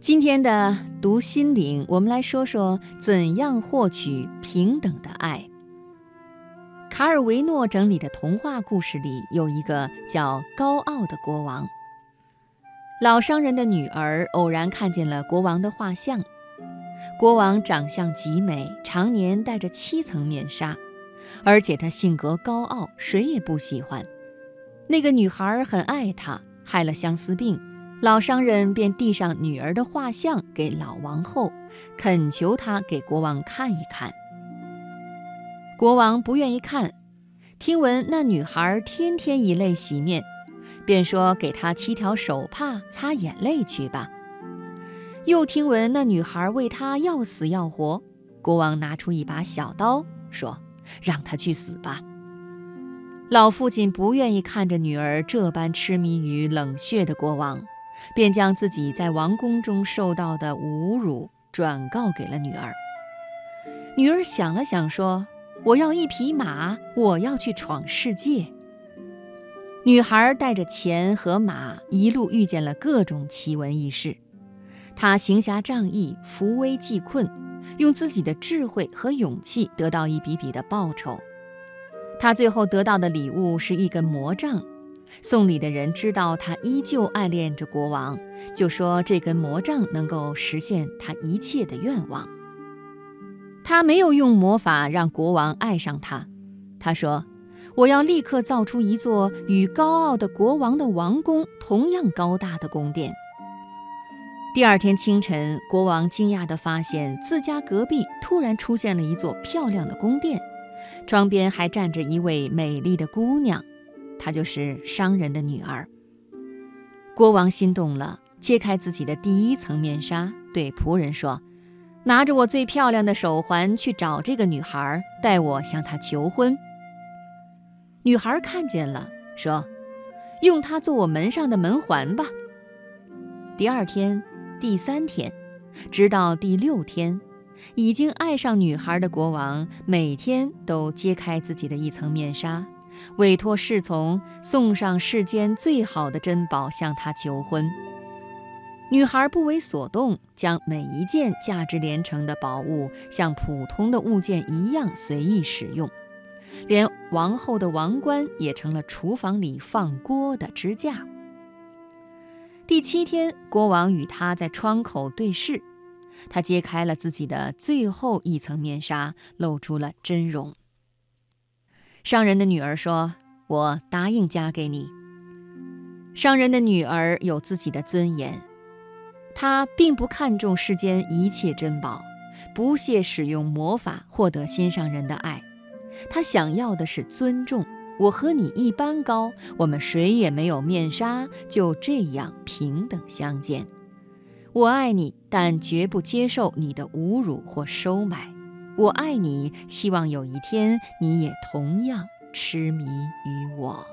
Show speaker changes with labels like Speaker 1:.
Speaker 1: 今天的读心灵，我们来说说怎样获取平等的爱。卡尔维诺整理的童话故事里有一个叫高傲的国王。老商人的女儿偶然看见了国王的画像，国王长相极美，常年戴着七层面纱，而且他性格高傲，谁也不喜欢。那个女孩很爱他，害了相思病，老商人便递上女儿的画像给老王后，恳求他给国王看一看。国王不愿意看，听闻那女孩天天以泪洗面，便说给她七条手帕擦眼泪去吧。又听闻那女孩为他要死要活，国王拿出一把小刀，说：“让她去死吧。”老父亲不愿意看着女儿这般痴迷于冷血的国王，便将自己在王宫中受到的侮辱转告给了女儿。女儿想了想，说：“我要一匹马，我要去闯世界。”女孩带着钱和马，一路遇见了各种奇闻异事。她行侠仗义，扶危济困，用自己的智慧和勇气得到一笔笔的报酬。她最后得到的礼物是一根魔杖，送礼的人知道他依旧爱恋着国王，就说这根魔杖能够实现他一切的愿望。他没有用魔法让国王爱上他，他说：“我要立刻造出一座与高傲的国王的王宫同样高大的宫殿。”第二天清晨，国王惊讶地发现自家隔壁突然出现了一座漂亮的宫殿。窗边还站着一位美丽的姑娘，她就是商人的女儿。国王心动了，揭开自己的第一层面纱，对仆人说：“拿着我最漂亮的手环去找这个女孩，带我向她求婚。”女孩看见了，说：“用它做我门上的门环吧。”第二天、第三天，直到第六天。已经爱上女孩的国王，每天都揭开自己的一层面纱，委托侍从送上世间最好的珍宝向他求婚。女孩不为所动，将每一件价值连城的宝物像普通的物件一样随意使用，连王后的王冠也成了厨房里放锅的支架。第七天，国王与她在窗口对视。她揭开了自己的最后一层面纱，露出了真容。商人的女儿说：“我答应嫁给你。”商人的女儿有自己的尊严，她并不看重世间一切珍宝，不屑使用魔法获得心上人的爱。她想要的是尊重。我和你一般高，我们谁也没有面纱，就这样平等相见。我爱你，但绝不接受你的侮辱或收买。我爱你，希望有一天你也同样痴迷于我。